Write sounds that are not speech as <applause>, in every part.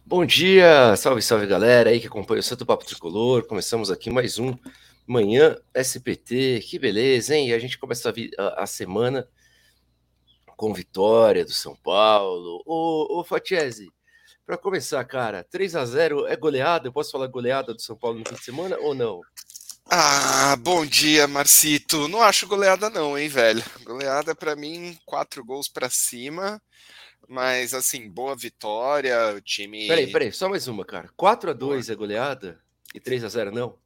Bom dia, salve, salve galera aí que acompanha o Santo Papo Tricolor. Começamos aqui mais um Manhã SPT, que beleza, hein? E a gente começa a, a, a semana com vitória do São Paulo. Ô, ô Fatiese, para começar, cara, 3 a 0 é goleada? Eu posso falar goleada do São Paulo no fim de semana ou não? Ah, bom dia, Marcito. Não acho goleada não, hein, velho. Goleada para mim, quatro gols para cima. Mas, assim, boa vitória, o time. Peraí, peraí, só mais uma, cara. 4 a 2 é goleada e 3 a 0 não?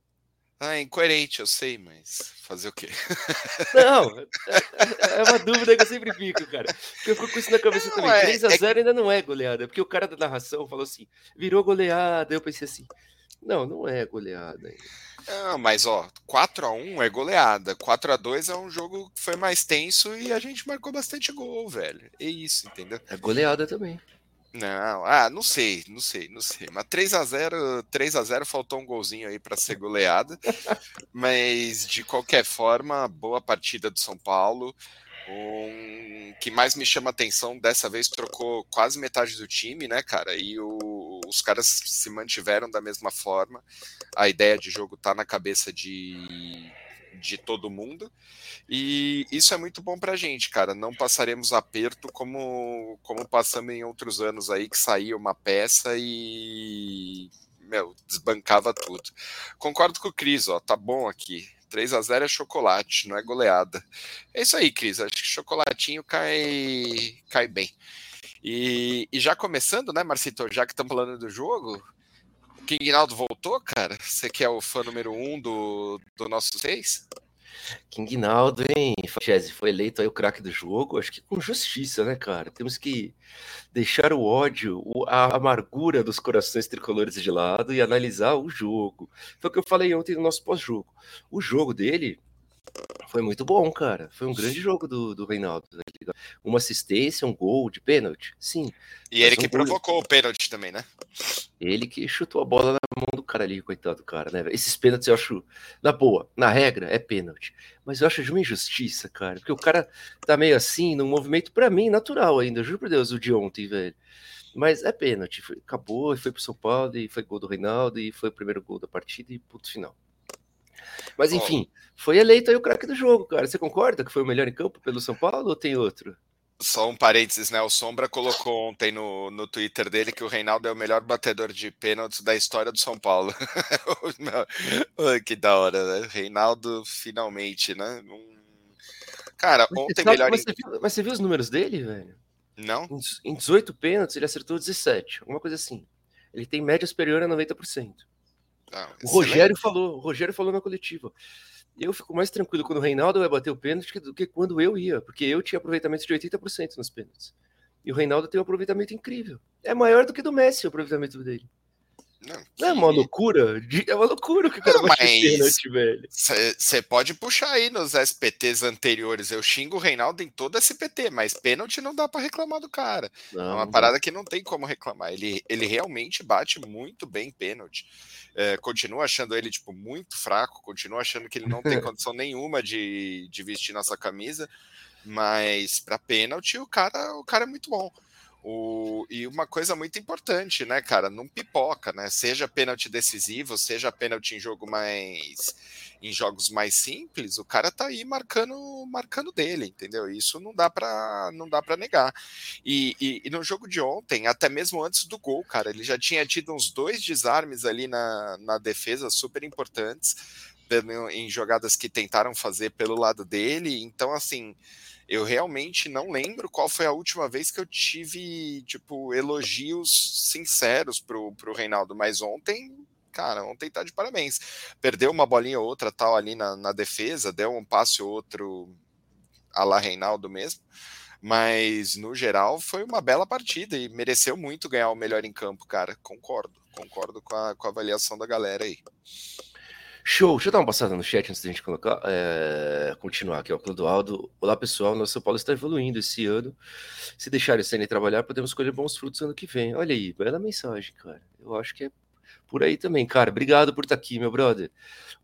Ah, é incoerente, eu sei, mas fazer o quê? <laughs> Não, é, é uma dúvida que eu sempre fico, cara. Porque eu fico com isso na cabeça não, também. É, 3 a 0 é... ainda não é goleada, porque o cara da narração falou assim, virou goleada. Eu pensei assim, não, não é goleada ainda. Ah, mas ó, 4 a 1 é goleada. 4 a 2 é um jogo que foi mais tenso e a gente marcou bastante gol, velho. É isso, entendeu? É goleada também. Não, ah, não sei, não sei, não sei. Mas 3 a 0, 3 a 0 faltou um golzinho aí para ser goleada. <laughs> mas de qualquer forma, boa partida do São Paulo. Um que mais me chama atenção dessa vez trocou quase metade do time, né, cara? E o, os caras se mantiveram da mesma forma. A ideia de jogo tá na cabeça de, de todo mundo. E isso é muito bom pra gente, cara. Não passaremos aperto como, como passamos em outros anos aí, que saía uma peça e. Meu, desbancava tudo. Concordo com o Cris, ó, tá bom aqui 3 a 0 é chocolate, não é goleada. É isso aí, Cris. Acho que chocolatinho cai, cai bem. E, e já começando, né, Marcito? Já que estamos falando do jogo, o King voltou, cara? Você que é o fã número um do, do nosso seis? King Naldo, hein? Chese foi eleito aí o craque do jogo, acho que com justiça, né, cara? Temos que deixar o ódio, a amargura dos corações tricolores de lado e analisar o jogo. Foi o que eu falei ontem no nosso pós-jogo. O jogo dele foi muito bom, cara. Foi um grande jogo do, do Reinaldo. Tá Uma assistência, um gol de pênalti, sim. E ele um que gol... provocou o pênalti também, né? Ele que chutou a bola na mão do cara ali, coitado do cara, né? Esses pênaltis eu acho, na boa, na regra, é pênalti. Mas eu acho de uma injustiça, cara. Porque o cara tá meio assim, num movimento, para mim, natural ainda. Juro por Deus, o de ontem, velho. Mas é pênalti. Foi, acabou, e foi pro São Paulo, e foi gol do Reinaldo, e foi o primeiro gol da partida, e ponto final. Mas enfim, oh. foi eleito aí o craque do jogo, cara. Você concorda que foi o melhor em campo pelo São Paulo ou tem outro? Só um parênteses, né? O Sombra colocou ontem no, no Twitter dele que o Reinaldo é o melhor batedor de pênaltis da história do São Paulo. <laughs> que da hora, né? Reinaldo, finalmente, né? Um... Cara, mas ontem melhor. Mas você, viu, mas você viu os números dele, velho? Não. Em, em 18 pênaltis, ele acertou 17, alguma coisa assim. Ele tem média superior a 90%. Ah, o Rogério falou, o Rogério falou na coletiva. Eu fico mais tranquilo quando o Reinaldo vai bater o pênalti do que quando eu ia, porque eu tinha aproveitamento de 80% nos pênaltis. E o Reinaldo tem um aproveitamento incrível. É maior do que do Messi o aproveitamento dele. Não, que... não, é uma loucura? É uma loucura que o cara vai pênalti, velho. Você pode puxar aí nos SPTs anteriores. Eu xingo o Reinaldo em todo SPT, mas pênalti não dá para reclamar do cara. Não, é uma parada que não tem como reclamar. Ele, ele realmente bate muito bem pênalti. É, continuo achando ele tipo muito fraco, continuo achando que ele não tem <laughs> condição nenhuma de, de vestir nossa camisa, mas para pênalti o cara, o cara é muito bom. O, e uma coisa muito importante, né, cara? Não pipoca, né? Seja pênalti decisivo, seja pênalti em jogo mais em jogos mais simples, o cara tá aí marcando marcando dele, entendeu? Isso não dá para não dá para negar. E, e, e, no jogo de ontem, até mesmo antes do gol, cara, ele já tinha tido uns dois desarmes ali na, na defesa super importantes em jogadas que tentaram fazer pelo lado dele. Então, assim, eu realmente não lembro qual foi a última vez que eu tive, tipo, elogios sinceros pro, pro Reinaldo, mas ontem, cara, ontem tá de parabéns. Perdeu uma bolinha ou outra tal ali na, na defesa, deu um passe ou outro a la Reinaldo mesmo, mas no geral foi uma bela partida e mereceu muito ganhar o melhor em campo, cara. Concordo, concordo com a, com a avaliação da galera aí. Show! Deixa eu dar uma passada no chat antes da gente colocar, é, continuar aqui, ó. Clodoaldo. Olá, pessoal. Nosso Paulo está evoluindo esse ano. Se deixarem o CN trabalhar, podemos colher bons frutos ano que vem. Olha aí, bela mensagem, cara. Eu acho que é por aí também, cara. Obrigado por estar tá aqui, meu brother.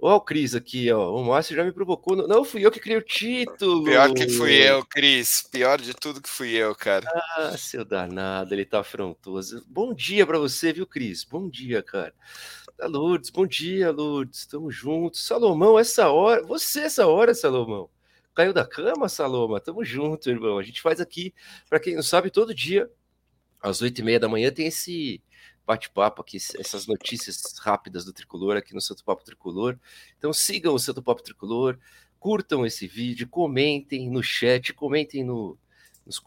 Ó, o Cris aqui, ó. O Márcio já me provocou. Não, fui eu que criei o título. Pior que fui eu, Cris. Pior de tudo que fui eu, cara. Ah, seu danado, ele tá afrontoso. Bom dia para você, viu, Cris? Bom dia, cara. Tá, Lourdes, bom dia, Lourdes. Tamo juntos. Salomão, essa hora. Você, essa hora, Salomão. Caiu da cama, Saloma? Tamo junto, irmão. A gente faz aqui, para quem não sabe, todo dia, às oito e meia da manhã, tem esse bate-papo aqui, essas notícias rápidas do Tricolor aqui no Santo Papo Tricolor. Então sigam o Santo Papo Tricolor, curtam esse vídeo, comentem no chat, comentem no,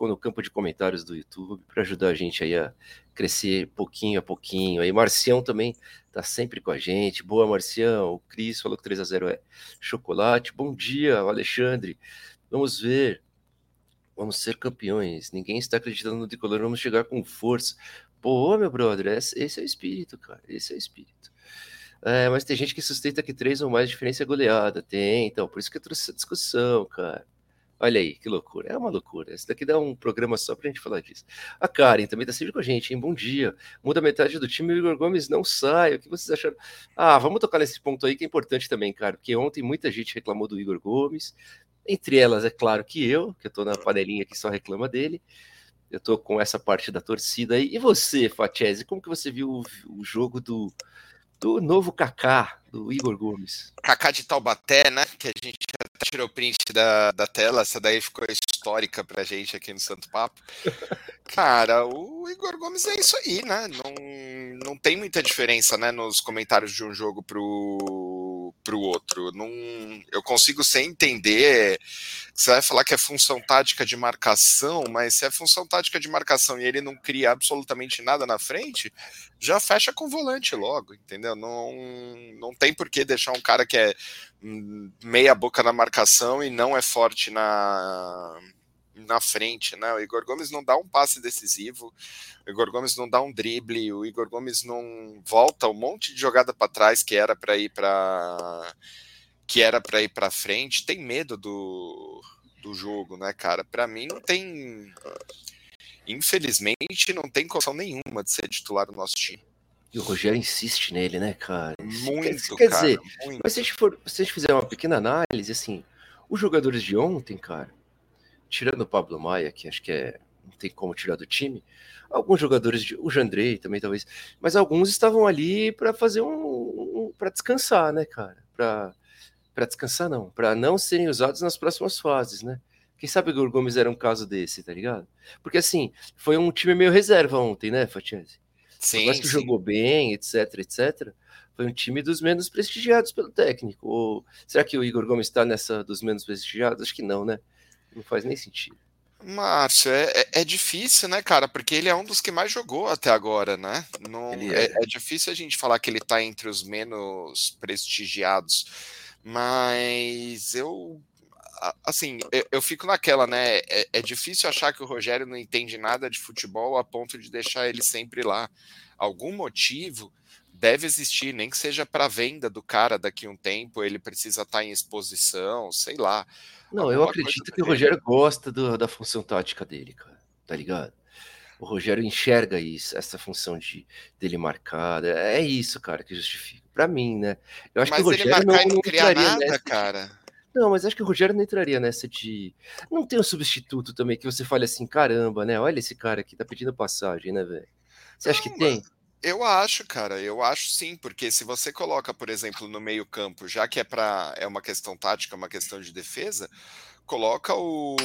no campo de comentários do YouTube para ajudar a gente aí a crescer pouquinho a pouquinho. Aí Marcião também tá sempre com a gente. Boa, Marcião. O Cris falou que 3 a 0 é chocolate. Bom dia, Alexandre. Vamos ver. Vamos ser campeões. Ninguém está acreditando no tricolor. Vamos chegar com força. Pô, meu brother, esse é o espírito, cara. Esse é o espírito. É, mas tem gente que sustenta que três ou mais diferença é goleada. Tem, então, por isso que eu trouxe essa discussão, cara. Olha aí, que loucura. É uma loucura. Esse daqui dá um programa só pra gente falar disso. A Karen também tá sempre com a gente, hein? Bom dia. Muda metade do time o Igor Gomes não sai. O que vocês acharam? Ah, vamos tocar nesse ponto aí que é importante também, cara. Porque ontem muita gente reclamou do Igor Gomes. Entre elas, é claro que eu, que eu tô na panelinha que só reclama dele. Eu tô com essa parte da torcida aí. E você, Fatiese, como que você viu o, o jogo do, do novo Kaká, do Igor Gomes. Kaká de Taubaté, né? Que a gente tirou o print da, da tela, essa daí ficou histórica pra gente aqui no Santo Papo. <laughs> Cara, o Igor Gomes é isso aí, né? Não, não tem muita diferença, né, nos comentários de um jogo pro, pro outro. Não, eu consigo sem entender. Você vai falar que é função tática de marcação, mas se é função tática de marcação e ele não cria absolutamente nada na frente, já fecha com o volante logo, entendeu? Não, não tem por que deixar um cara que é meia boca na marcação e não é forte na, na frente, né? O Igor Gomes não dá um passe decisivo, o Igor Gomes não dá um drible, o Igor Gomes não volta um monte de jogada para trás que era para ir para que era para ir para frente, tem medo do, do jogo, né, cara? Para mim não tem infelizmente não tem condição nenhuma de ser titular do nosso time. E o Rogério insiste nele, né, cara? Muito, quer, cara, dizer, muito. mas se a, gente for, se a gente fizer uma pequena análise, assim, os jogadores de ontem, cara, tirando o Pablo Maia, que acho que é não tem como tirar do time, alguns jogadores, de, o Jandrei também talvez, mas alguns estavam ali para fazer um, um para descansar, né, cara? Para para descansar não, para não serem usados nas próximas fases, né? Quem sabe o Igor Gomes era um caso desse, tá ligado? Porque assim, foi um time meio reserva ontem, né, Fatiese? Sim, que sim. jogou bem, etc, etc. Foi um time dos menos prestigiados pelo técnico. Ou será que o Igor Gomes está nessa dos menos prestigiados? Acho que não, né? Não faz nem sentido. Márcio, é, é, é, difícil, né, cara? Porque ele é um dos que mais jogou até agora, né? Não, é. é. é difícil a gente falar que ele tá entre os menos prestigiados. Mas eu assim, eu, eu, fico naquela, né? É, é, difícil achar que o Rogério não entende nada de futebol a ponto de deixar ele sempre lá. Algum motivo deve existir, nem que seja para venda do cara daqui a um tempo, ele precisa estar tá em exposição, sei lá. Não, eu acredito que o Rogério gosta do, da função tática dele, cara. Tá ligado? O Rogério enxerga isso, essa função de dele marcar. É isso, cara, que justifica. Para mim, né? Eu acho Mas que o Rogério ele marcar não, e não criar nada, cara. Não, mas acho que o Rogério não entraria nessa de. Não tem um substituto também que você fale assim, caramba, né? Olha esse cara aqui, tá pedindo passagem, né, velho? Você acha que tem? Eu acho, cara, eu acho sim, porque se você coloca, por exemplo, no meio-campo, já que é para é uma questão tática, uma questão de defesa, coloca o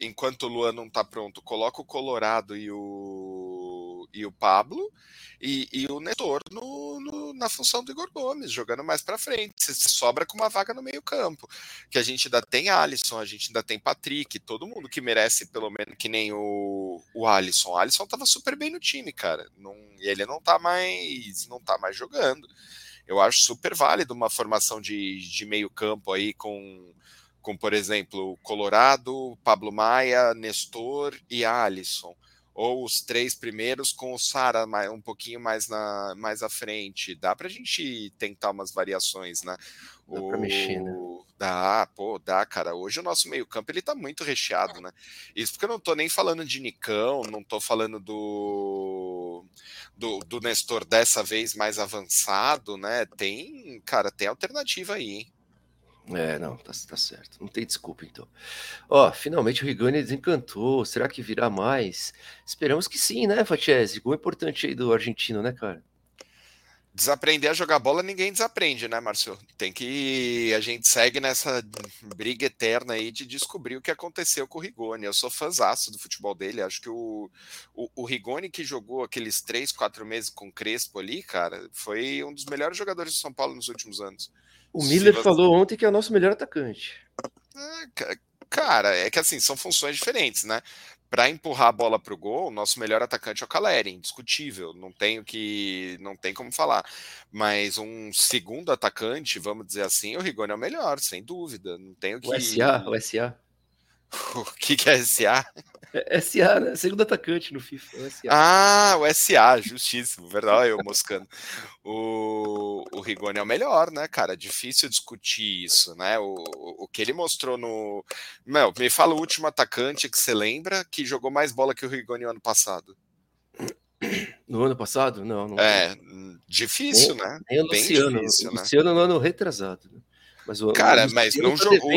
enquanto o Luan não tá pronto, coloca o Colorado e o e o Pablo e, e o Netor no, no, na função do Igor Gomes, jogando mais para frente. Você sobra com uma vaga no meio-campo. Que a gente ainda tem Alisson, a gente ainda tem Patrick, todo mundo que merece, pelo menos, que nem o, o Alisson. O Alisson tava super bem no time, cara. Não, e ele não tá mais. não tá mais jogando. Eu acho super válido uma formação de, de meio-campo aí com com, por exemplo, Colorado, Pablo Maia, Nestor e Alisson ou os três primeiros com o Sara um pouquinho mais, na, mais à frente. Dá para a gente tentar umas variações, né? Dá o... pra mexer, né? Dá, pô, dá, cara. Hoje o nosso meio-campo ele tá muito recheado, né? Isso porque eu não tô nem falando de Nicão, não tô falando do do, do Nestor dessa vez mais avançado, né? Tem, cara, tem alternativa aí, hein? É, não, tá, tá certo. Não tem desculpa, então. Ó, finalmente o Rigoni desencantou. Será que virá mais? Esperamos que sim, né, Fatiese? Gol importante aí do argentino, né, cara? desaprender a jogar bola ninguém desaprende, né, Márcio? Tem que a gente segue nessa briga eterna aí de descobrir o que aconteceu com o Rigoni. Eu sou fãzaço do futebol dele. Acho que o, o, o, Rigoni que jogou aqueles três, quatro meses com o Crespo ali, cara, foi um dos melhores jogadores de São Paulo nos últimos anos. O Miller falou ontem que é o nosso melhor atacante. É, cara, é que assim, são funções diferentes, né? para empurrar a bola para o gol, nosso melhor atacante é o Caleri, indiscutível, não tenho que não tem como falar. Mas um segundo atacante, vamos dizer assim, o Rigoni é o melhor, sem dúvida, não tenho que O SA, o SA. <laughs> O que, que é SA? É SA, né? Segundo atacante no FIFA. SA. Ah, o SA, justíssimo, verdade, eu moscando. O, o Rigoni é o melhor, né, cara? Difícil discutir isso, né? O, o que ele mostrou no. Meu, me fala o último atacante que você lembra que jogou mais bola que o Rigoni no ano passado. No ano passado? Não, não. É, difícil, nem, né? Nem o Luciano. Difícil, né? Luciano no ano retrasado. Né? Mas o, cara, mas não tá jogou.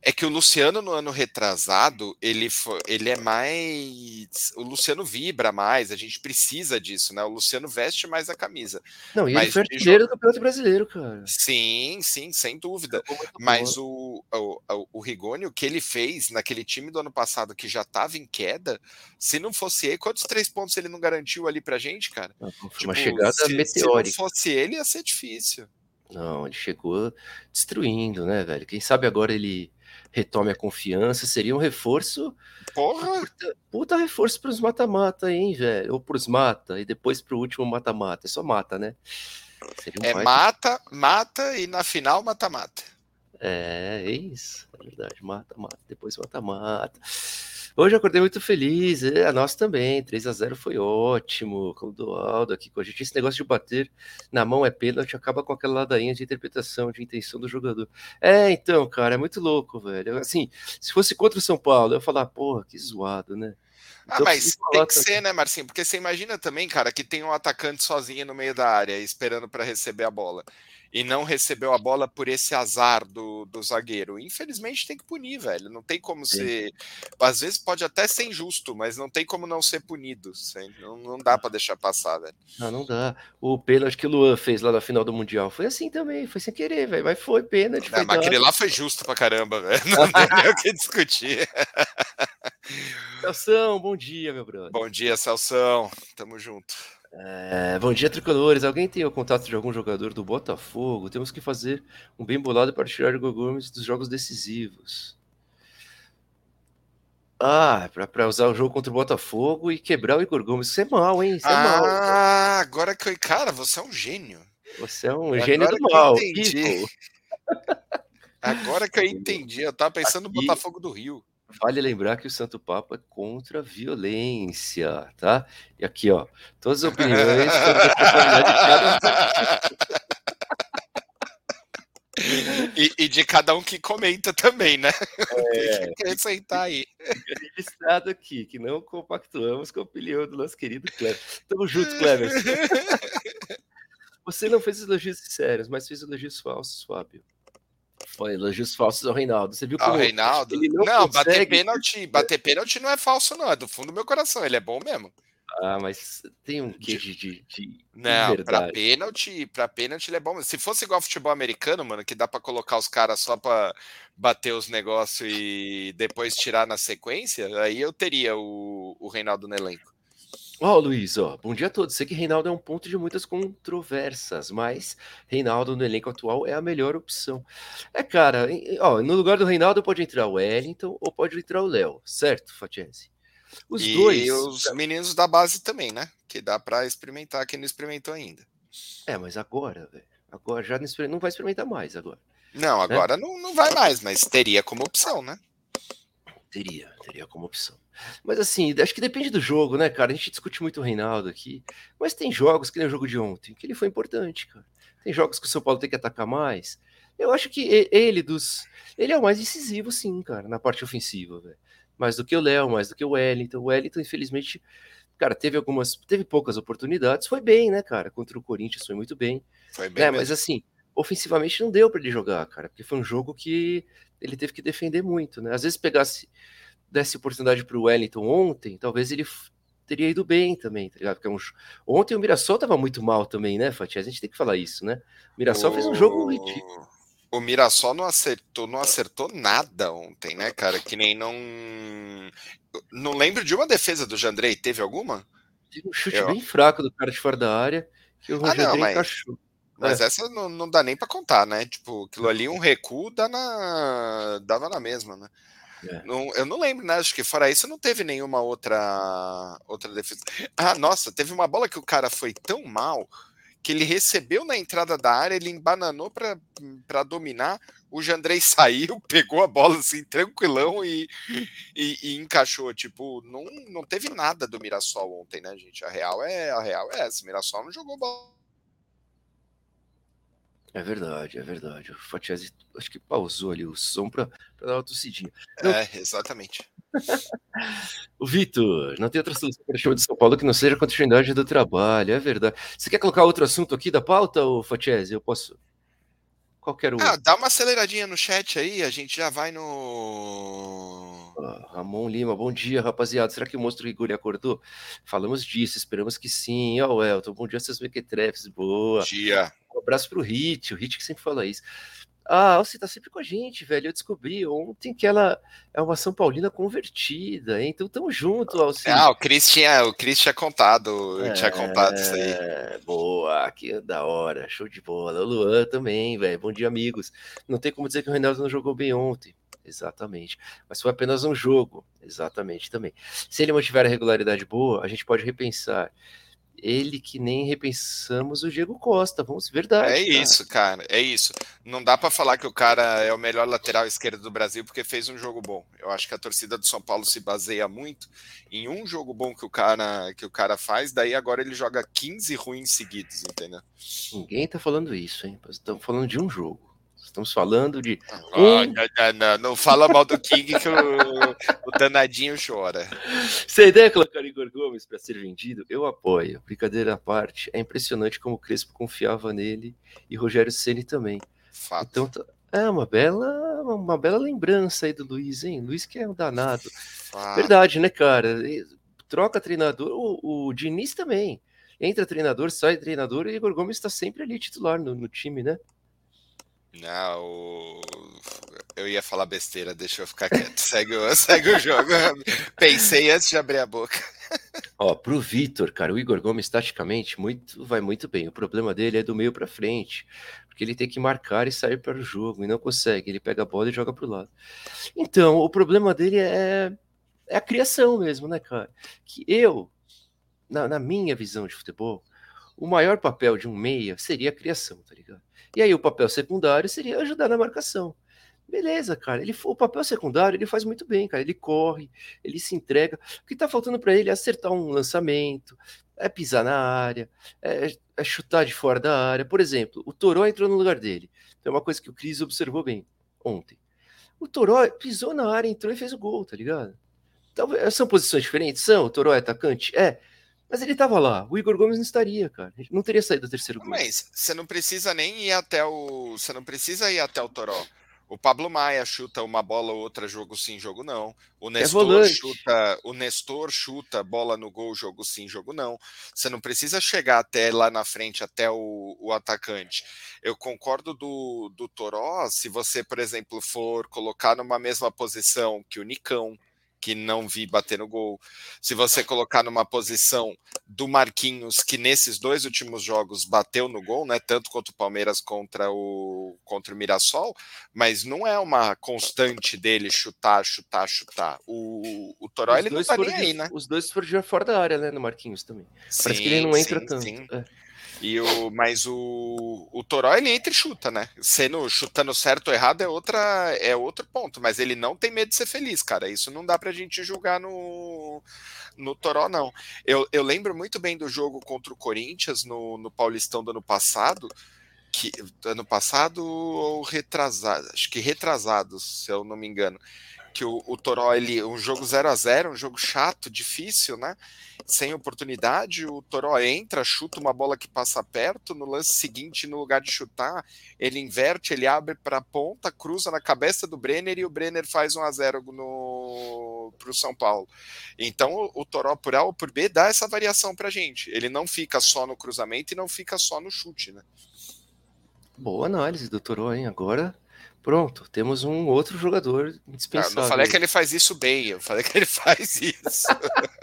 É que o Luciano, no ano retrasado, ele, foi, ele é mais. O Luciano vibra mais, a gente precisa disso, né? O Luciano veste mais a camisa. Não, e ele foi artilheiro do Campeonato Brasileiro, cara. Sim, sim, sem dúvida. Mas o, o, o Rigoni, o que ele fez naquele time do ano passado que já estava em queda, se não fosse ele, quantos três pontos ele não garantiu ali pra gente, cara? Não, foi tipo, uma chegada se, meteórica. Se não fosse ele, ia ser difícil. Não, ele chegou destruindo, né, velho? Quem sabe agora ele retome a confiança, seria um reforço. Porra! Puta, puta reforço para os mata-mata, hein, velho? Ou para os mata, e depois para o último mata-mata. É só mata, né? Um é mata, mata e na final mata-mata. É, é isso. É verdade. Mata, mata, depois mata-mata. Hoje eu acordei muito feliz, é, a nós também. 3 a 0 foi ótimo. Como do Aldo aqui com a gente. Esse negócio de bater na mão é pênalti, acaba com aquela ladainha de interpretação, de intenção do jogador. É, então, cara, é muito louco, velho. Assim, se fosse contra o São Paulo, eu ia falar, porra, que zoado, né? Ah, então, mas tem que ser, né, Marcinho? Porque você imagina também, cara, que tem um atacante sozinho no meio da área, esperando para receber a bola e não recebeu a bola por esse azar do, do zagueiro. Infelizmente tem que punir, velho. Não tem como Sim. ser. Às vezes pode até ser injusto, mas não tem como não ser punido. Não, não dá para deixar passar, velho. Não, não dá. O pênalti que o Luan fez lá na final do Mundial foi assim também, foi sem querer, velho. Mas foi pênalti. Não, mas aquele lá foi justo pra caramba, velho. <laughs> Não tem o que discutir. <laughs> Celção, bom dia, meu brother. Bom dia, Celção. Tamo junto. É, bom dia, tricolores. Alguém tem o contato de algum jogador do Botafogo? Temos que fazer um bem bolado para tirar o Gomes dos jogos decisivos. Ah, para usar o jogo contra o Botafogo e quebrar o Igor Gomes. Isso é mal, hein? Isso é ah, mal. Ah, agora que eu. Cara, você é um gênio. Você é um gênio do mal. Agora que eu <laughs> entendi. Eu tava pensando Aqui... no Botafogo do Rio. Vale lembrar que o Santo Papa é contra a violência, tá? E aqui, ó, todas as opiniões e, e, de cada um que comenta também, né? É, Tem que acrescentar aí. registrado aqui que não compactuamos com a opinião do nosso querido Cleber. Tamo junto, Cleber. <laughs> Você não fez elogios sérios, mas fez elogios falsos, Fábio. Foi elogios falsos ao Reinaldo. Você viu como. Ao Reinaldo? não, não bater pênalti, bater pênalti não é falso, não. É do fundo do meu coração. Ele é bom mesmo. Ah, mas tem um quê de, de, de Não, pra pênalti, pra pênalti ele é bom. Se fosse igual futebol americano, mano, que dá para colocar os caras só pra bater os negócios e depois tirar na sequência, aí eu teria o, o Reinaldo no elenco. Ó, oh, Luiz, ó, bom dia a todos. Sei que Reinaldo é um ponto de muitas controvérsias, mas Reinaldo no elenco atual é a melhor opção. É, cara, ó, no lugar do Reinaldo pode entrar o Wellington ou pode entrar o Léo, certo, Fatiense? Os e dois. E os meninos da base também, né? Que dá para experimentar quem não experimentou ainda. É, mas agora, velho. Agora já não, não vai experimentar mais agora. Não, né? agora né? não, não vai mais, mas teria como opção, né? Teria, teria como opção. Mas assim, acho que depende do jogo, né, cara? A gente discute muito o Reinaldo aqui, mas tem jogos, que nem o jogo de ontem, que ele foi importante, cara. Tem jogos que o São Paulo tem que atacar mais. Eu acho que ele dos. Ele é o mais decisivo, sim, cara, na parte ofensiva, velho. Mais do que o Léo, mais do que o Wellington. O Wellington, infelizmente, cara, teve algumas, teve poucas oportunidades, foi bem, né, cara? Contra o Corinthians foi muito bem. Foi bem. Né? Mas assim, ofensivamente não deu para ele jogar, cara, porque foi um jogo que ele teve que defender muito, né? Às vezes pegasse desse oportunidade para o Wellington ontem, talvez ele teria ido bem também, tá ligado? Porque é um... ontem o Mirassol tava muito mal também, né, Fatih? A gente tem que falar isso, né? O Mirassol o... fez um jogo ridículo. O Mirassol não acertou, não acertou nada ontem, né, cara? Que nem não. Não lembro de uma defesa do Jandrei. Teve alguma? Teve um chute Eu... bem fraco do cara de fora da área que o ah, não, mas... encaixou. Mas é. essa não, não dá nem para contar, né? Tipo, aquilo ali, um recuo dá na... dava na mesma, né? É. Não, eu não lembro, né? Acho que fora isso não teve nenhuma outra outra defesa. Ah, nossa, teve uma bola que o cara foi tão mal que ele recebeu na entrada da área, ele embananou para dominar. O Jandrei <laughs> saiu, pegou a bola assim, tranquilão e, e, e, encaixou. Tipo, não, não teve nada do Mirassol ontem, né, gente? A real é a real é essa. O Mirassol não jogou bola é verdade, é verdade. O Fatiese acho que pausou ali o som para dar uma tossidinha. Não... É, exatamente. <laughs> o Vitor, não tem outra solução para o show de São Paulo que não seja a continuidade do trabalho, é verdade. Você quer colocar outro assunto aqui da pauta, ou Fatiese? Eu posso. Qualquer um. Ah, dá uma aceleradinha no chat aí, a gente já vai no. Ah, Ramon Lima, bom dia, rapaziada. Será que o monstro Rigori acordou? Falamos disso, esperamos que sim. Ó, oh, Elton, bom dia, seus mequetrefes, boa. Bom dia. Um abraço pro Hit, o Hit que sempre fala isso. Ah, você tá sempre com a gente, velho. Eu descobri ontem que ela é uma São Paulina convertida, hein? Então tamo junto, Alcine. Ah, o Cris tinha, o Chris tinha contado, é, tinha contado isso aí. É, boa, que da hora, show de bola. O Luan também, velho. Bom dia, amigos. Não tem como dizer que o Reinaldo não jogou bem ontem. Exatamente. Mas foi apenas um jogo. Exatamente também. Se ele mantiver a regularidade boa, a gente pode repensar ele que nem repensamos o Diego Costa. Vamos, verdade. É cara. isso, cara. É isso. Não dá para falar que o cara é o melhor lateral esquerdo do Brasil porque fez um jogo bom. Eu acho que a torcida do São Paulo se baseia muito em um jogo bom que o cara que o cara faz, daí agora ele joga 15 ruins seguidos, entendeu? Ninguém tá falando isso, hein? Estamos falando de um jogo. Estamos falando de. Oh, um... não, não, não, fala mal do King que o, o danadinho chora. Se a ideia é colocar Igor Gomes para ser vendido, eu apoio. Brincadeira à parte, é impressionante como o Crespo confiava nele e Rogério Ceni também. Fato. Então tá, é uma bela, uma bela lembrança aí do Luiz, hein? Luiz que é um danado. Fato. Verdade, né, cara? Troca treinador, o, o Diniz também. Entra treinador, sai treinador e Igor Gomes está sempre ali titular no, no time, né? Não, eu ia falar besteira, deixa eu ficar quieto. <laughs> Segue, segue o jogo. <laughs> Pensei antes de abrir a boca. Ó, pro Vitor, cara, o Igor Gomes taticamente muito, vai muito bem. O problema dele é do meio para frente, porque ele tem que marcar e sair para o jogo e não consegue. Ele pega a bola e joga pro lado. Então, o problema dele é, é a criação mesmo, né, cara? Que eu, na, na minha visão de futebol, o maior papel de um meia seria a criação, tá ligado? E aí o papel secundário seria ajudar na marcação. Beleza, cara. Ele, o papel secundário ele faz muito bem, cara. Ele corre, ele se entrega. O que tá faltando para ele é acertar um lançamento, é pisar na área, é, é, chutar de fora da área. Por exemplo, o Toró entrou no lugar dele. É uma coisa que o Cris observou bem ontem. O Toró pisou na área, entrou e fez o gol, tá ligado? Então, são posições diferentes? São. O Toró é atacante? É. Mas ele tava lá, o Igor Gomes não estaria, cara. Não teria saído do terceiro gol. Mas você não precisa nem ir até o. Você não precisa ir até o Toró. O Pablo Maia chuta uma bola ou outra, jogo sim, jogo não. O é Nestor é chuta, o Nestor chuta bola no gol, jogo sim, jogo não. Você não precisa chegar até lá na frente, até o, o atacante. Eu concordo do, do Toró, se você, por exemplo, for colocar numa mesma posição que o Nicão, que não vi bater no gol. Se você colocar numa posição do Marquinhos, que nesses dois últimos jogos bateu no gol, né, tanto contra o Palmeiras contra o contra o Mirassol, mas não é uma constante dele chutar, chutar, chutar. O, o Toró ele não tá nem aí, né? Os dois foram de fora da área, né, no Marquinhos também. Sim, Parece que ele não entra sim, tanto. Sim. É. E o, mas o, o Toró ele entra e chuta, né? Sendo chutando certo ou errado é outra é outro ponto, mas ele não tem medo de ser feliz, cara. Isso não dá pra gente julgar no, no Toró, não. Eu, eu lembro muito bem do jogo contra o Corinthians no, no Paulistão do ano passado, que ano passado ou retrasado, acho que retrasado, se eu não me engano que o, o Toró, ele, um jogo 0 a 0 um jogo chato, difícil, né? Sem oportunidade, o Toró entra, chuta uma bola que passa perto, no lance seguinte, no lugar de chutar, ele inverte, ele abre para a ponta, cruza na cabeça do Brenner e o Brenner faz 1 a 0 no para o São Paulo. Então o, Toró por A ou por B dá essa variação para gente. Ele não fica só no cruzamento e não fica só no chute, né? Boa análise do Toró, hein? Agora Pronto, temos um outro jogador indispensável. Ah, não falei que ele faz isso bem, eu falei que ele faz isso. <laughs>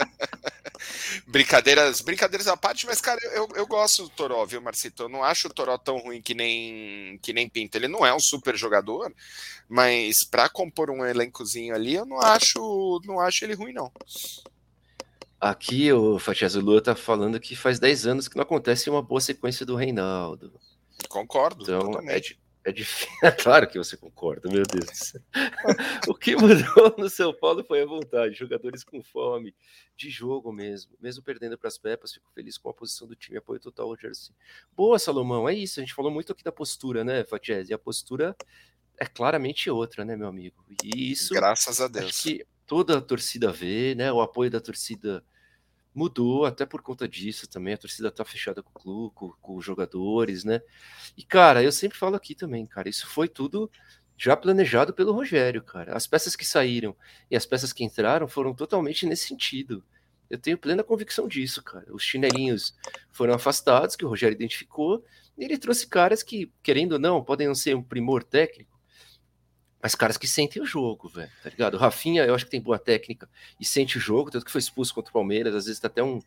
brincadeiras, brincadeiras à parte, mas, cara, eu, eu gosto do Toró, viu, Marcito? Eu não acho o Toró tão ruim que nem, que nem Pinto. Ele não é um super jogador, mas para compor um elencozinho ali, eu não acho, não acho ele ruim, não. Aqui o Fatias Lua tá falando que faz 10 anos que não acontece uma boa sequência do Reinaldo. Concordo. Então, totalmente. é, é difícil. <laughs> É claro que você concorda, meu Deus do céu. o que mudou no São Paulo foi a vontade. Jogadores com fome de jogo mesmo. Mesmo perdendo para as Pepas, fico feliz com a posição do time. Apoio total ao Jersey. Boa, Salomão. É isso. A gente falou muito aqui da postura, né, Fatiese? E a postura é claramente outra, né, meu amigo? E isso. Graças a Deus. Acho que toda a torcida vê, né? O apoio da torcida mudou até por conta disso também. A torcida tá fechada com o clube, com, com, os jogadores, né? E, cara, eu sempre falo aqui também, cara, isso foi tudo já planejado pelo Rogério, cara. As peças que saíram e as peças que entraram foram totalmente nesse sentido. Eu tenho plena convicção disso, cara. Os chinelinhos foram afastados, que o Rogério identificou, e ele trouxe caras que, querendo ou não, podem não ser um primor técnico, mas caras que sentem o jogo, velho, tá ligado? O Rafinha, eu acho que tem boa técnica e sente o jogo, tanto que foi expulso contra o Palmeiras, às vezes tá até um,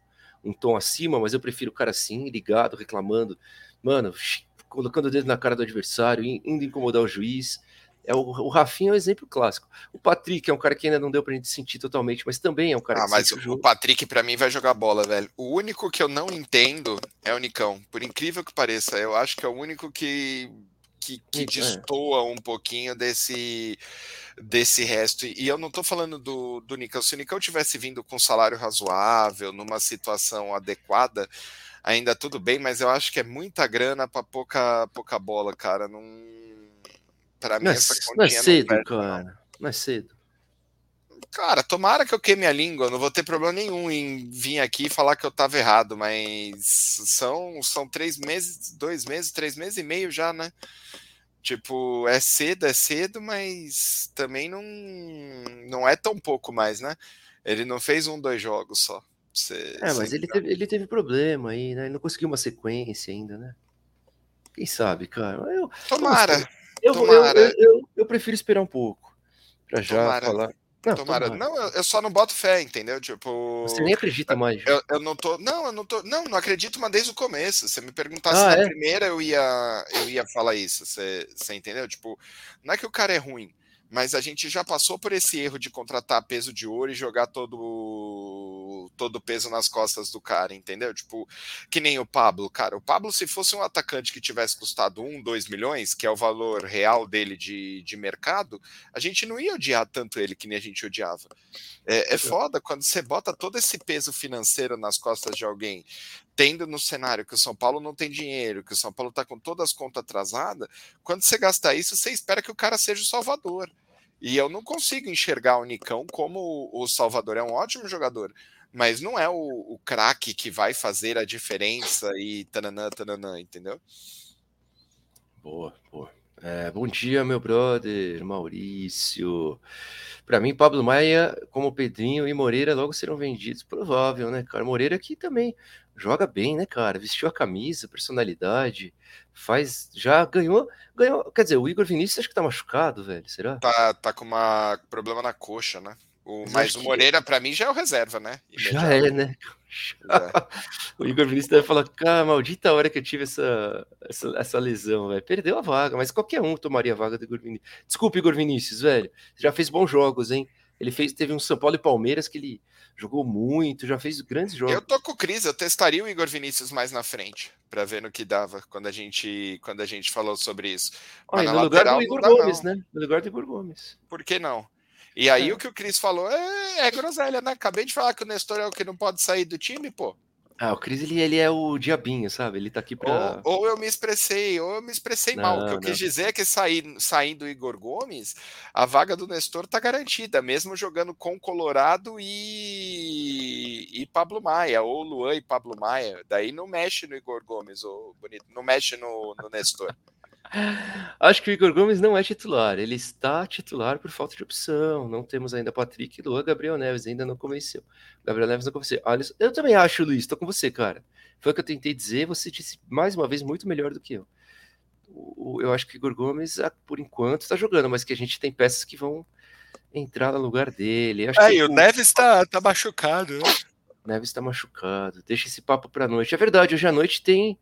um tom acima, mas eu prefiro o cara assim, ligado, reclamando, mano, colocando o dedo na cara do adversário, indo incomodar o juiz. É o, o Rafinha é um exemplo clássico. O Patrick é um cara que ainda não deu pra gente sentir totalmente, mas também é um cara ah, que mas o, o Patrick para mim vai jogar bola, velho. O único que eu não entendo é o Nicão. Por incrível que pareça, eu acho que é o único que que, que é. destoa um pouquinho desse desse resto. E eu não estou falando do, do Nicão. Se o Nicão tivesse vindo com salário razoável, numa situação adequada, ainda tudo bem, mas eu acho que é muita grana para pouca, pouca bola, cara. Não... Para mim, não é essa não é cedo, não cara. Não. não é cedo. Cara, tomara que eu queime a língua, não vou ter problema nenhum em vir aqui e falar que eu tava errado, mas são, são três meses, dois meses, três meses e meio já, né? Tipo, é cedo, é cedo, mas também não, não é tão pouco mais, né? Ele não fez um, dois jogos só. Você, é, mas ele teve, ele teve problema aí, né? Ele não conseguiu uma sequência ainda, né? Quem sabe, cara? Eu, tomara. Eu, tomara. Eu, eu, eu, prefiro esperar um pouco. Pra já tomara. falar. Não, tomara. Não, eu só não boto fé, entendeu? Tipo. Você nem acredita mais. Eu, eu, não tô. Não, eu não tô. Não, não acredito, mas desde o começo. Se você me perguntasse ah, na é? primeira, eu ia, eu ia falar isso. Você, você entendeu? Tipo, não é que o cara é ruim. Mas a gente já passou por esse erro de contratar peso de ouro e jogar todo todo o peso nas costas do cara, entendeu? Tipo, que nem o Pablo, cara. O Pablo, se fosse um atacante que tivesse custado um, dois milhões, que é o valor real dele de, de mercado, a gente não ia odiar tanto ele que nem a gente odiava. É, é foda quando você bota todo esse peso financeiro nas costas de alguém, tendo no cenário que o São Paulo não tem dinheiro, que o São Paulo está com todas as contas atrasadas, quando você gasta isso, você espera que o cara seja o salvador. E eu não consigo enxergar o Nicão como o Salvador. É um ótimo jogador, mas não é o, o craque que vai fazer a diferença e tananã, tananã, entendeu? Boa, boa. É, bom dia, meu brother Maurício. Para mim, Pablo Maia, como Pedrinho e Moreira logo serão vendidos. Provável, né, cara? Moreira aqui também joga bem, né, cara? Vestiu a camisa, personalidade, faz. Já ganhou. ganhou Quer dizer, o Igor Vinícius acho que tá machucado, velho. Será? Tá, tá com uma problema na coxa, né? O, mas, o Moreira, que... para mim, já é o reserva, né? Já é, né? É. <laughs> o Igor Vinícius deve falar, cara, maldita hora que eu tive essa, essa, essa lesão, velho. Perdeu a vaga, mas qualquer um tomaria a vaga do Igor Vinícius. Desculpa, Igor Vinícius, velho. Já fez bons jogos, hein? Ele fez, teve um São Paulo e Palmeiras que ele jogou muito, já fez grandes jogos. Eu tô com o Cris, eu testaria o Igor Vinícius mais na frente, para ver no que dava quando a gente quando a gente falou sobre isso. Mas no lateral, lugar do Igor Gomes, não. né? No lugar do Igor Gomes. Por que não? E aí é. o que o Cris falou é, é groselha, né? Acabei de falar que o Nestor é o que não pode sair do time, pô. Ah, o Cris, ele, ele é o diabinho, sabe? Ele tá aqui pra. Ou, ou eu me expressei, ou eu me expressei não, mal. O que eu não. quis dizer é que sair, saindo o Igor Gomes, a vaga do Nestor tá garantida, mesmo jogando com Colorado e, e Pablo Maia, ou Luan e Pablo Maia. Daí não mexe no Igor Gomes, ou bonito, não mexe no, no Nestor. Acho que o Igor Gomes não é titular. Ele está titular por falta de opção. Não temos ainda Patrick, Luan, Gabriel Neves ainda não convenceu. Gabriel Neves não convenceu. Alisson, eu também acho, Luiz. Estou com você, cara. Foi o que eu tentei dizer. Você disse mais uma vez muito melhor do que eu. Eu acho que o Igor Gomes, ah, por enquanto, está jogando, mas que a gente tem peças que vão entrar no lugar dele. Acho Aí, o Neves está tá machucado. Né? Neves está machucado. Deixa esse papo para noite. É verdade, hoje à noite tem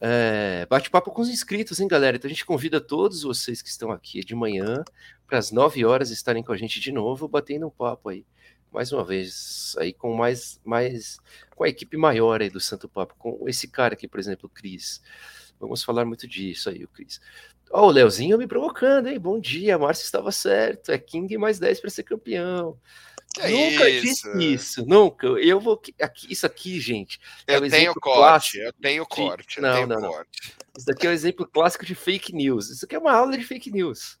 é, bate-papo com os inscritos, hein, galera? Então a gente convida todos vocês que estão aqui de manhã para as 9 horas estarem com a gente de novo, batendo um papo aí. Mais uma vez, aí com mais, mais com a equipe maior aí do Santo Papo, com esse cara aqui, por exemplo, o Cris. Vamos falar muito disso aí, o Cris. Ó, oh, o Leozinho me provocando, hein? Bom dia, Márcio estava certo. É King mais 10 para ser campeão. Que nunca isso? disse isso, nunca. Eu vou aqui, isso aqui, gente. É eu, tenho corte, eu tenho corte, eu não, tenho não, corte. Não. Isso daqui é um exemplo clássico de fake news. Isso aqui é uma aula de fake news.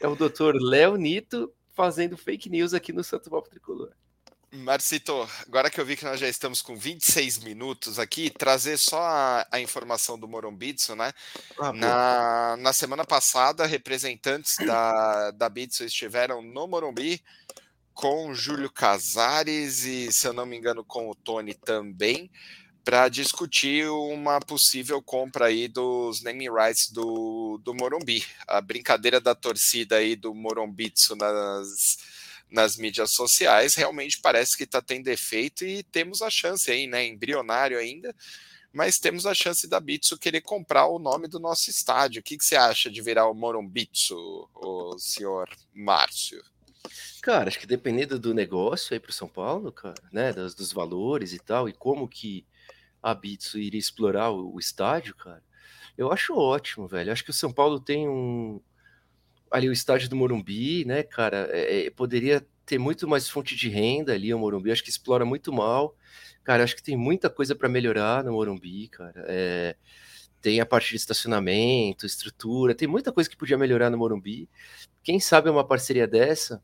É o doutor Léo Nito fazendo fake news aqui no Santo Papo Tricolor. Marcito, agora que eu vi que nós já estamos com 26 minutos aqui, trazer só a, a informação do Morombitsu, né? Ah, na, na semana passada, representantes da, da Bitsu estiveram no Morumbi com Júlio Casares e, se eu não me engano, com o Tony também, para discutir uma possível compra aí dos naming rights do, do Morumbi. A brincadeira da torcida aí do Morumbitsu nas, nas mídias sociais realmente parece que está tendo efeito e temos a chance aí, né, embrionário ainda, mas temos a chance da Bitsu querer comprar o nome do nosso estádio. O que, que você acha de virar o Morumbitsu, o senhor Márcio? Cara, acho que dependendo do negócio aí para São Paulo, cara, né, dos, dos, valores e tal, e como que a Bitsu iria explorar o, o, estádio, cara, eu acho ótimo, velho. Acho que o São Paulo tem um ali o estádio do Morumbi, né, cara, é, é, poderia ter muito mais fonte de renda ali o Morumbi. Acho que explora muito mal, cara. Acho que tem muita coisa para melhorar no Morumbi, cara. É, tem a parte de estacionamento, estrutura, tem muita coisa que podia melhorar no Morumbi. Quem sabe uma parceria dessa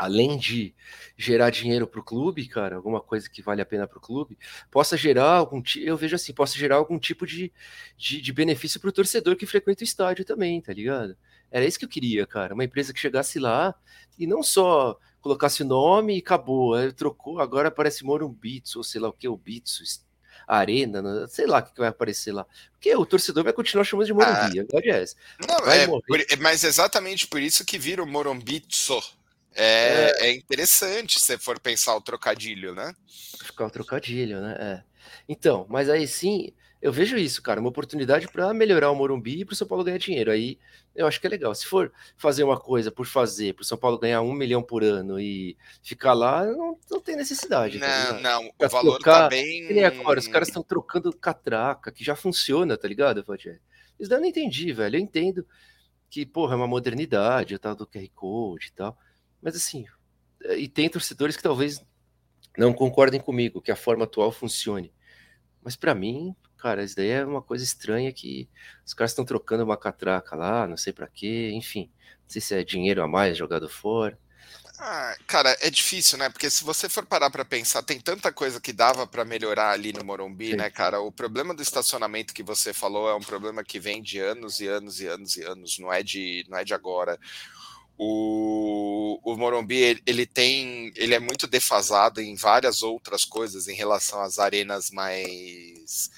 além de gerar dinheiro para o clube, cara, alguma coisa que vale a pena para o clube, possa gerar algum eu vejo assim, possa gerar algum tipo de, de, de benefício para o torcedor que frequenta o estádio também, tá ligado? Era isso que eu queria, cara, uma empresa que chegasse lá e não só colocasse o nome e acabou, aí trocou, agora aparece Morumbits, ou sei lá o que, o Bits, Arena, sei lá o que vai aparecer lá. Porque o torcedor vai continuar chamando de Morumbi, ah, a verdade é essa. Não, é, por, mas exatamente por isso que vira o Morumbitso, é, é, é interessante se for pensar o trocadilho, né? Ficar o trocadilho, né? É. Então, mas aí sim, eu vejo isso, cara, uma oportunidade para melhorar o Morumbi e para o São Paulo ganhar dinheiro. Aí eu acho que é legal. Se for fazer uma coisa por fazer, para o São Paulo ganhar um milhão por ano e ficar lá, não, não tem necessidade. Não, tá não, o valor trocar, tá bem. Que nem agora, os caras estão trocando catraca, que já funciona, tá ligado, Fadier? Isso daí eu não entendi, velho. Eu entendo que, porra, é uma modernidade, o tal do QR Code e tal. Mas assim, e tem torcedores que talvez não concordem comigo que a forma atual funcione. Mas para mim, cara, isso daí é uma coisa estranha que os caras estão trocando uma catraca lá, não sei para quê, enfim. Não sei se é dinheiro a mais jogado fora. Ah, cara, é difícil, né? Porque se você for parar para pensar, tem tanta coisa que dava para melhorar ali no Morumbi, Sim. né, cara? O problema do estacionamento que você falou é um problema que vem de anos e anos e anos e anos, não é de, não é de agora. O, o Morumbi ele, ele, tem, ele é muito defasado em várias outras coisas em relação às arenas mais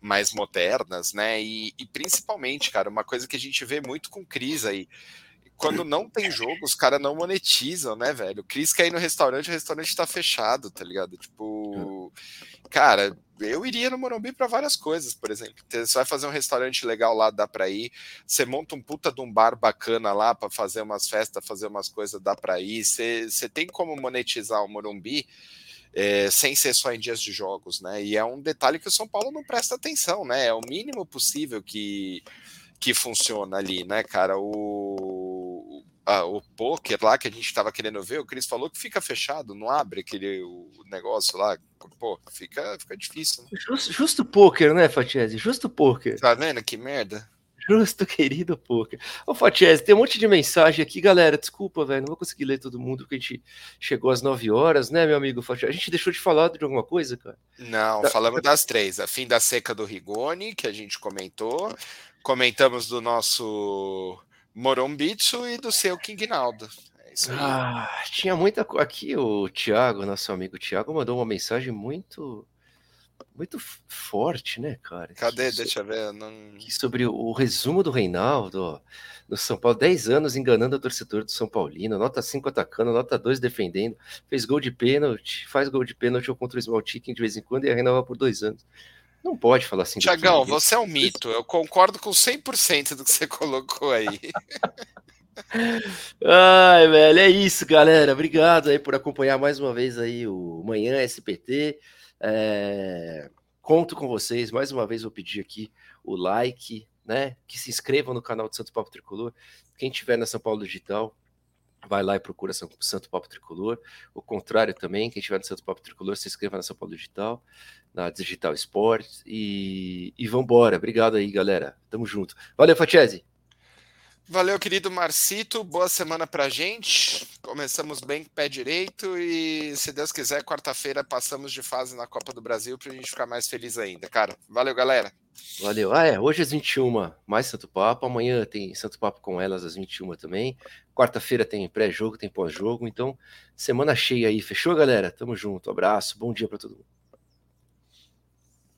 mais modernas, né? E, e principalmente, cara, uma coisa que a gente vê muito com Cris aí, quando não tem jogo, os caras não monetizam, né, velho? O Cris quer ir no restaurante, o restaurante tá fechado, tá ligado? Tipo, cara, eu iria no Morumbi para várias coisas, por exemplo. Você vai fazer um restaurante legal lá, dá para ir. Você monta um puta de um bar bacana lá para fazer umas festas, fazer umas coisas, dá para ir. Você, você tem como monetizar o Morumbi é, sem ser só em dias de jogos, né? E é um detalhe que o São Paulo não presta atenção, né? É o mínimo possível que, que funciona ali, né, cara? O, o poker lá que a gente estava querendo ver, o Cris falou que fica fechado, não abre aquele o negócio lá. Pô, fica, fica difícil. Né? Justo, justo poker, né, Fatiese? Justo poker. Tá vendo que merda? Justo, <laughs> querido poker. Ô, Fatiese, tem um monte de mensagem aqui, galera. Desculpa, velho, não vou conseguir ler todo mundo, porque a gente chegou às 9 horas, né, meu amigo Fatiese? A gente deixou de falar de alguma coisa, cara? Não, tá. falamos das três. A fim da seca do Rigoni, que a gente comentou. Comentamos do nosso Morombitsu e do seu King Naldo. É ah, tinha muita aqui o Thiago, nosso amigo Thiago, mandou uma mensagem muito muito forte, né, cara? Cadê? Que, Deixa eu ver. Não... Sobre o, o, resumo do Reinaldo, ó, no São Paulo, 10 anos enganando o torcedor do São Paulino, nota 5 atacando, nota 2 defendendo, fez gol de pênalti, faz gol de pênalti ou contra o Small Chicken de vez em quando e renova por dois anos. Não pode falar assim. Tiagão, você é um mito. Eu concordo com 100% do que você <laughs> colocou aí. <laughs> Ai, velho, é isso, galera. Obrigado aí por acompanhar mais uma vez aí o Manhã SPT. É... Conto com vocês. Mais uma vez vou pedir aqui o like, né? Que se inscrevam no canal do Santo Papo Tricolor. Quem tiver na São Paulo Digital, vai lá e procura Santo Papo Tricolor. O contrário também, quem estiver no Santo Papo Tricolor, se inscreva na São Paulo Digital, na Digital Sports e, e vambora. Obrigado aí, galera. Tamo junto. Valeu, Fatiese. Valeu, querido Marcito. Boa semana pra gente. Começamos bem com pé direito e, se Deus quiser, quarta-feira passamos de fase na Copa do Brasil pra gente ficar mais feliz ainda, cara. Valeu, galera. Valeu. Ah, é. Hoje às 21 mais Santo Papo. Amanhã tem Santo Papo com elas às 21 também. Quarta-feira tem pré-jogo, tem pós-jogo. Então, semana cheia aí. Fechou, galera? Tamo junto. Abraço. Bom dia para todo mundo.